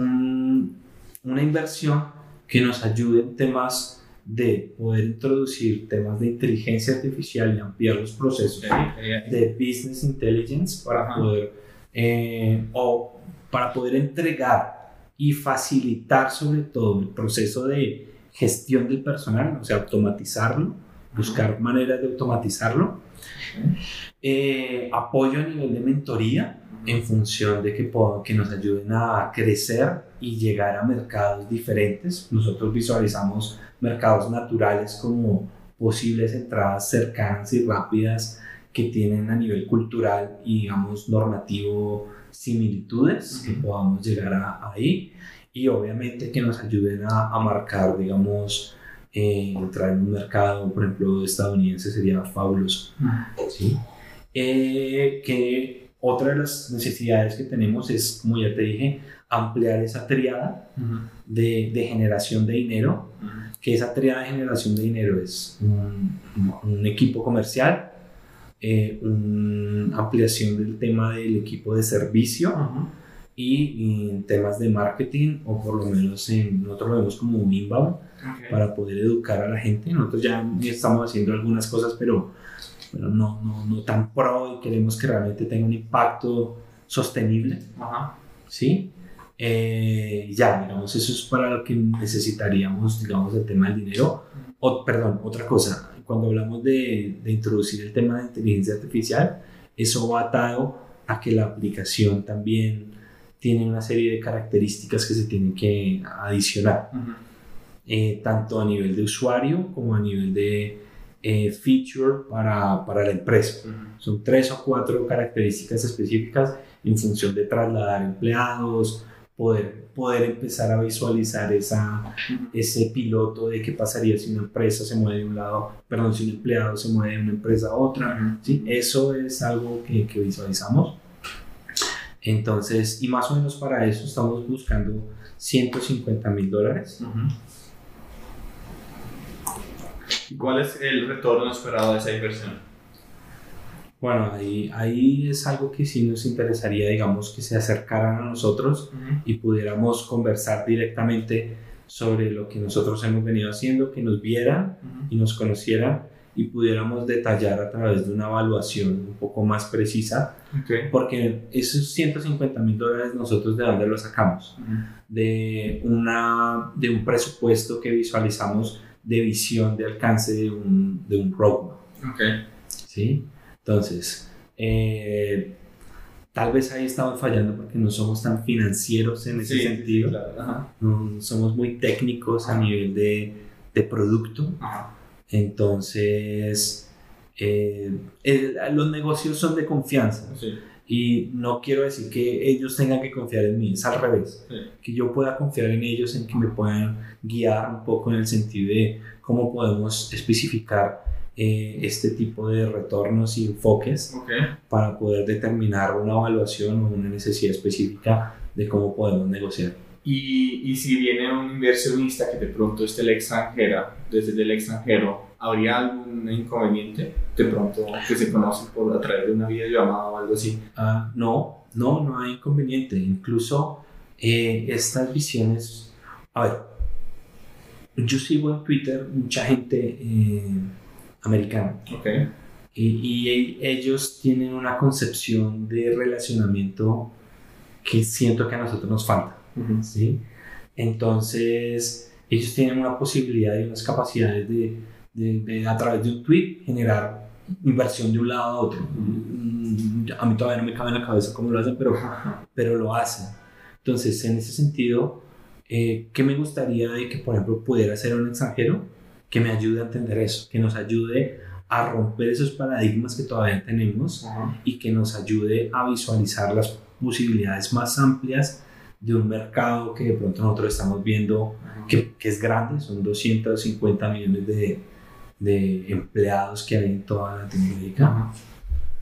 una inversión que nos ayude en temas de poder introducir temas de inteligencia artificial y ampliar los procesos de business intelligence para poder eh, o para poder entregar y facilitar sobre todo el proceso de gestión del personal, o sea, automatizarlo, buscar maneras de automatizarlo. Eh, apoyo a nivel de mentoría en función de que, que nos ayuden a crecer y llegar a mercados diferentes. Nosotros visualizamos mercados naturales como posibles entradas cercanas y rápidas que tienen a nivel cultural y digamos normativo similitudes que podamos llegar a, ahí y obviamente que nos ayuden a, a marcar digamos eh, entrar en un mercado por ejemplo estadounidense sería fabuloso ¿sí? Eh, que otra de las necesidades que tenemos es como ya te dije ampliar esa triada de, de, generación de dinero que esa triada de generación de dinero es un, un equipo comercial, eh, una ampliación del tema del equipo de servicio y, en temas de marketing, o por lo menos en, nosotros lo vemos como un inbound, para poder educar a la gente. Nosotros ya estamos haciendo algunas cosas, pero, pero no, no, no tan pro y queremos que realmente tenga un impacto sostenible. ¿Sí? Eh, ya, digamos, eso es para lo que necesitaríamos, digamos, el tema del dinero. O, perdón, otra cosa, cuando hablamos de, de, introducir el tema de inteligencia artificial, eso va atado a que la aplicación también tiene una serie de características que se tienen que adicionar, eh, tanto a nivel de usuario como a nivel de eh, feature para, para, la empresa. Son tres o cuatro características específicas en función de trasladar empleados, poder, poder empezar a visualizar esa, ese piloto de qué pasaría si una empresa se mueve de un lado, perdón, si un empleado se mueve de una empresa a otra. ¿sí? Eso es algo que, que visualizamos. Entonces, y más o menos para eso estamos buscando 150 mil dólares. ¿Cuál es el retorno esperado de esa inversión? Bueno, ahí, ahí es algo que sí nos interesaría, digamos, que se acercaran a nosotros y pudiéramos conversar directamente sobre lo que nosotros hemos venido haciendo, que nos vieran y nos conocieran y pudiéramos detallar a través de una evaluación un poco más precisa, porque esos 150 mil dólares nosotros de dónde los sacamos, de, una, de un presupuesto que visualizamos de visión de alcance de un, de un roadmap. Okay. ¿Sí? Entonces, eh, tal vez ahí estamos fallando porque no somos tan financieros en ese sentido. somos muy técnicos a nivel de, de producto. Entonces, eh, los negocios son de confianza. Y no quiero decir que ellos tengan que confiar en mí, es al revés. Que yo pueda confiar en ellos, en que me puedan guiar un poco en el sentido de cómo podemos especificar eh, este tipo de retornos y enfoques para poder determinar una evaluación o una necesidad específica de cómo podemos negociar. Y, y, si viene un inversionista que de pronto esté el extranjero, desde el extranjero, ¿habría algún inconveniente de pronto que se conoce por a través de una videollamada o algo así? Ah, no, no, no hay inconveniente. Incluso eh, estas visiones, a ver, yo sigo en Twitter mucha gente eh, americano. Okay. Y, y, ellos tienen una concepción de relacionamiento que siento que a nosotros nos falta. ¿sí? Entonces, ellos tienen una posibilidad y unas capacidades de, de, a través de un tweet generar inversión de un lado a otro. Mm, a mí todavía no me cabe en la cabeza cómo lo hacen, pero, pero lo hacen. Entonces, en ese sentido, eh, ¿qué me gustaría de que, por ejemplo, pudiera ser un extranjero? que me ayude a entender eso, que nos ayude a romper esos paradigmas que todavía tenemos y que nos ayude a visualizar las posibilidades más amplias de un mercado que de pronto nosotros estamos viendo que, que, es grande, son 250 millones de, de, empleados que hay en toda Latinoamérica,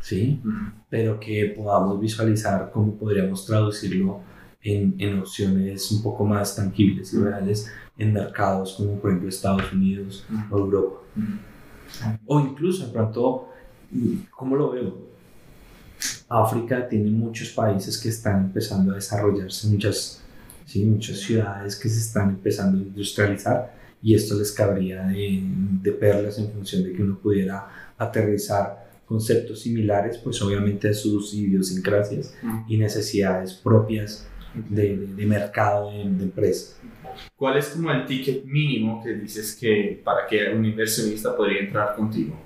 ¿sí? pero que podamos visualizar cómo podríamos traducirlo en, en opciones un poco más tangibles y reales en mercados como por ejemplo Estados Unidos o Europa. O incluso de pronto, ¿cómo lo veo? África tiene muchos países que están empezando a desarrollarse, muchas, ¿sí? muchas ciudades que se están empezando a industrializar y esto les cabría de, de perlas en función de que uno pudiera aterrizar conceptos similares, pues obviamente a sus idiosincrasias y necesidades propias de, de mercado, de, de, empresa. ¿Cuál es como el ticket mínimo que dices que para que un inversionista podría entrar contigo?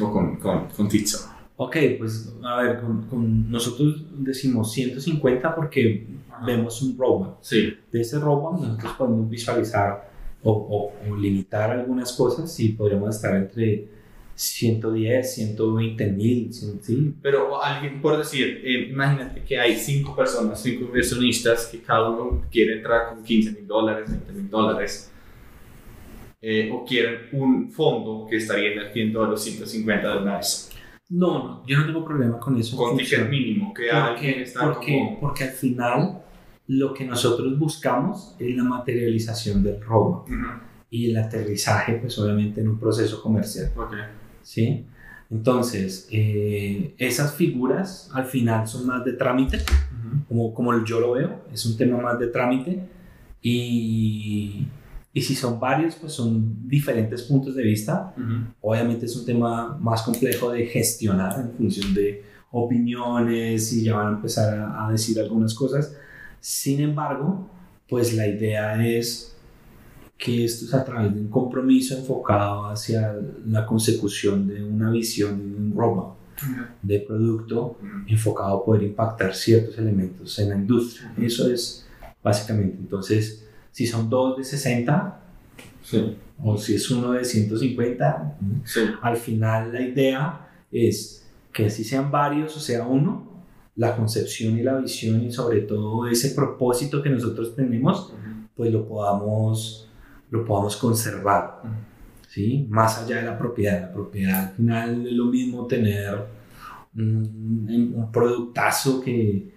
O con, con, con Tizo. Ok, pues a ver, con, con nosotros decimos 150 porque vemos un roadmap. Sí. De ese roadmap nosotros podemos visualizar o, o, o limitar algunas cosas y podríamos estar entre 110, 120 mil, ¿sí? Pero alguien, por decir, eh, imagínate que hay cinco personas, cinco inversionistas que cada uno quiere entrar con 15 mil dólares, 20 mil dólares, eh, o quieren un fondo que estaría invirtiendo a los 150 de una vez. No, no, yo no tengo problema con eso. Con ticket mínimo, que porque, alguien está porque, como... porque al final lo que nosotros buscamos es la materialización del roadmap Ujú, y el aterrizaje, pues obviamente en un proceso comercial. ok. ¿sí? Entonces, eh, esas figuras al final son más de trámite, Ujú, como, como yo lo veo, es un tema más de trámite y, y si son varios, pues son diferentes puntos de vista. ujú. Obviamente es un tema más complejo de gestionar en función de opiniones y ya van a empezar a, a decir algunas cosas. Sin embargo, pues la idea es que esto es a través de un compromiso enfocado hacia la consecución de una visión y un roadmap de producto enfocado a poder impactar ciertos elementos en la industria. Eso es básicamente. Entonces, si son dos de 60 Sí, o si es uno de 150, sí. al final la idea es que si sean varios o sea uno, la concepción y la visión y sobre todo ese propósito que nosotros tenemos, pues lo podamos, lo podamos conservar. ¿sí? Más allá de la propiedad. La propiedad al final es lo mismo tener un, un productazo que,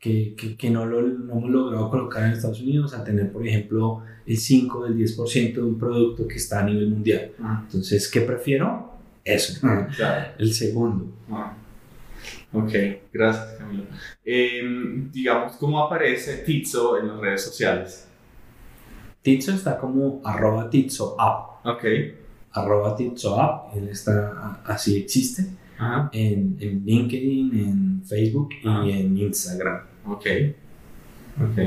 que, que, que no, lo, no hemos logrado colocar en Estados Unidos a tener, por ejemplo, el 5 del 10% de un producto que está a nivel mundial. Ujú. Entonces, ¿qué prefiero? Eso. Claro. El segundo. Ok, gracias Camilo. Eh, digamos, ¿cómo aparece Tizo en las redes sociales? Titso está como arroba Titso app. Ok. Arroba Titso app. Él está, así existe. Ajá. En, en LinkedIn, en Facebook y en Instagram. Ok. Ok.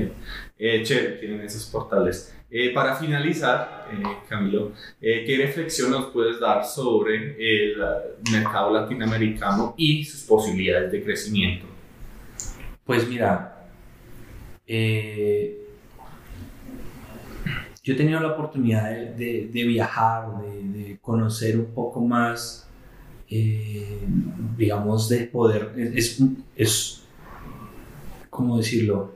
Eh, chévere, tienen esos portales. Eh, para finalizar, eh, Camilo, eh, ¿qué reflexión nos puedes dar sobre el mercado latinoamericano y sus posibilidades de crecimiento? Pues mira, yo he tenido la oportunidad de, viajar, de, de conocer un poco más, digamos, de poder, es, es, ¿cómo decirlo?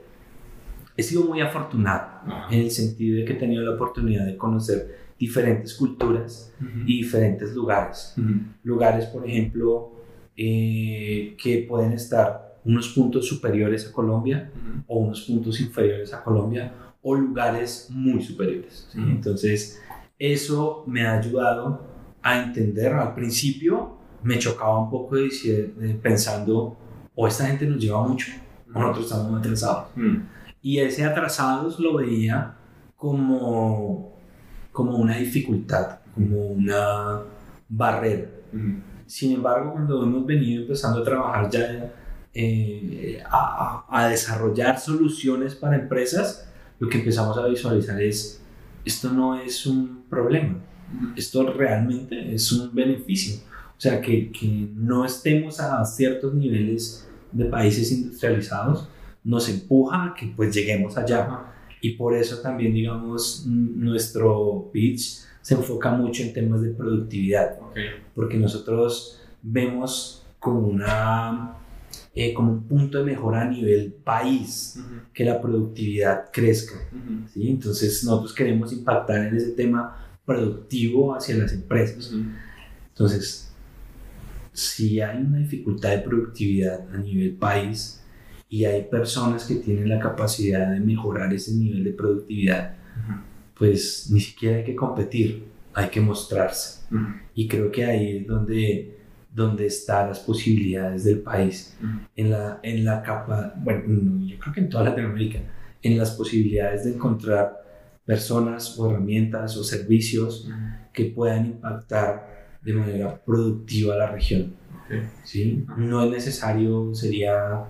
He sido muy afortunado Ajá. en el sentido de que he tenido la oportunidad de conocer diferentes culturas y diferentes lugares Ujú. lugares, por ejemplo, eh, que pueden estar unos puntos superiores a Colombia Ujú. o unos puntos inferiores a Colombia o lugares muy superiores. ¿sí? Entonces, eso me ha ayudado a entender. Al principio me chocaba un poco decir- de pensando, o esta gente nos lleva mucho, o nosotros estamos muy atrasados. Y ese atrasados lo veía como, como una dificultad, como una barrera. Sin embargo, cuando hemos venido empezando a trabajar ya eh, a, a- a desarrollar soluciones para empresas, lo que empezamos a visualizar es, esto no es un problema, esto realmente es un beneficio. O sea, que, que no estemos a ciertos niveles de países industrializados nos empuja a que pues lleguemos allá. Ajá. Y por eso también, digamos, nuestro pitch se enfoca mucho en temas de productividad porque nosotros vemos como, una, eh, como un punto de mejora a nivel país, que la productividad crezca. ¿sí? Entonces nosotros queremos impactar en ese tema productivo hacia las empresas. Entonces, si hay una dificultad de productividad a nivel país y hay personas que tienen la capacidad de mejorar ese nivel de productividad, pues ni siquiera hay que competir, hay que mostrarse. Y creo que ahí es donde, donde están las posibilidades del país. En la, en la capa, bueno, no, yo creo que en toda Latinoamérica, en las posibilidades de encontrar personas o herramientas o servicios que puedan impactar de manera productiva la región. ¿sí? No es necesario, sería,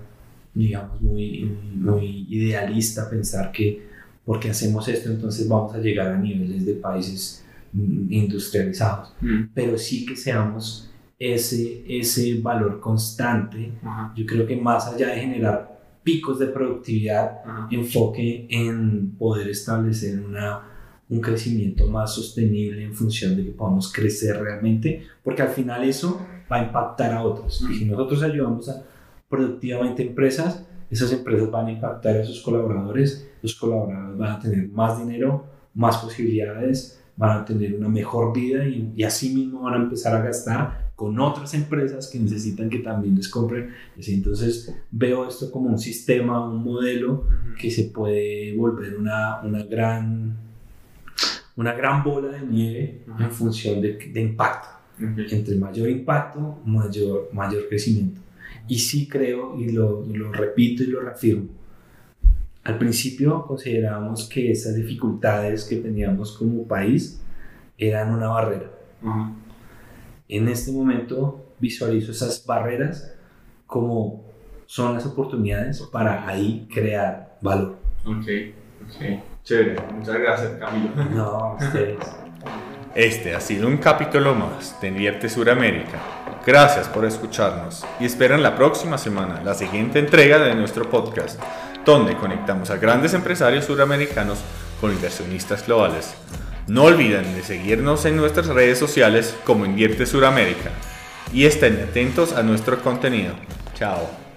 digamos, muy, muy idealista pensar que porque hacemos esto entonces vamos a llegar a niveles de países industrializados, mm. pero sí que seamos ese, ese valor constante. Yo creo que más allá de generar picos de productividad, enfoque en poder establecer una, un crecimiento más sostenible en función de que podamos crecer realmente, porque al final eso va a impactar a otros. Y si nosotros ayudamos a productivamente empresas, esas empresas van a impactar a sus colaboradores, los colaboradores van a tener más dinero, más posibilidades, van a tener una mejor vida y, y así mismo van a empezar a gastar con otras empresas que necesitan que también les compren. Entonces veo esto como un sistema, un modelo que se puede volver una, una gran, una gran bola de nieve en función de, de impacto. Entre mayor impacto, mayor, mayor crecimiento. Y sí creo, y lo, lo repito y lo reafirmo, al principio considerábamos que esas dificultades que teníamos como país eran una barrera. En este momento visualizo esas barreras como son las oportunidades para ahí crear valor. Ok, ok. Chévere. Muchas gracias, Camilo. No, ustedes. Este ha sido un capítulo más de Invierte Suramérica. Gracias por escucharnos y esperan la próxima semana la siguiente entrega de nuestro podcast donde conectamos a grandes empresarios suramericanos con inversionistas globales. No olviden de seguirnos en nuestras redes sociales como Invierte Suramérica y estén atentos a nuestro contenido. Chao.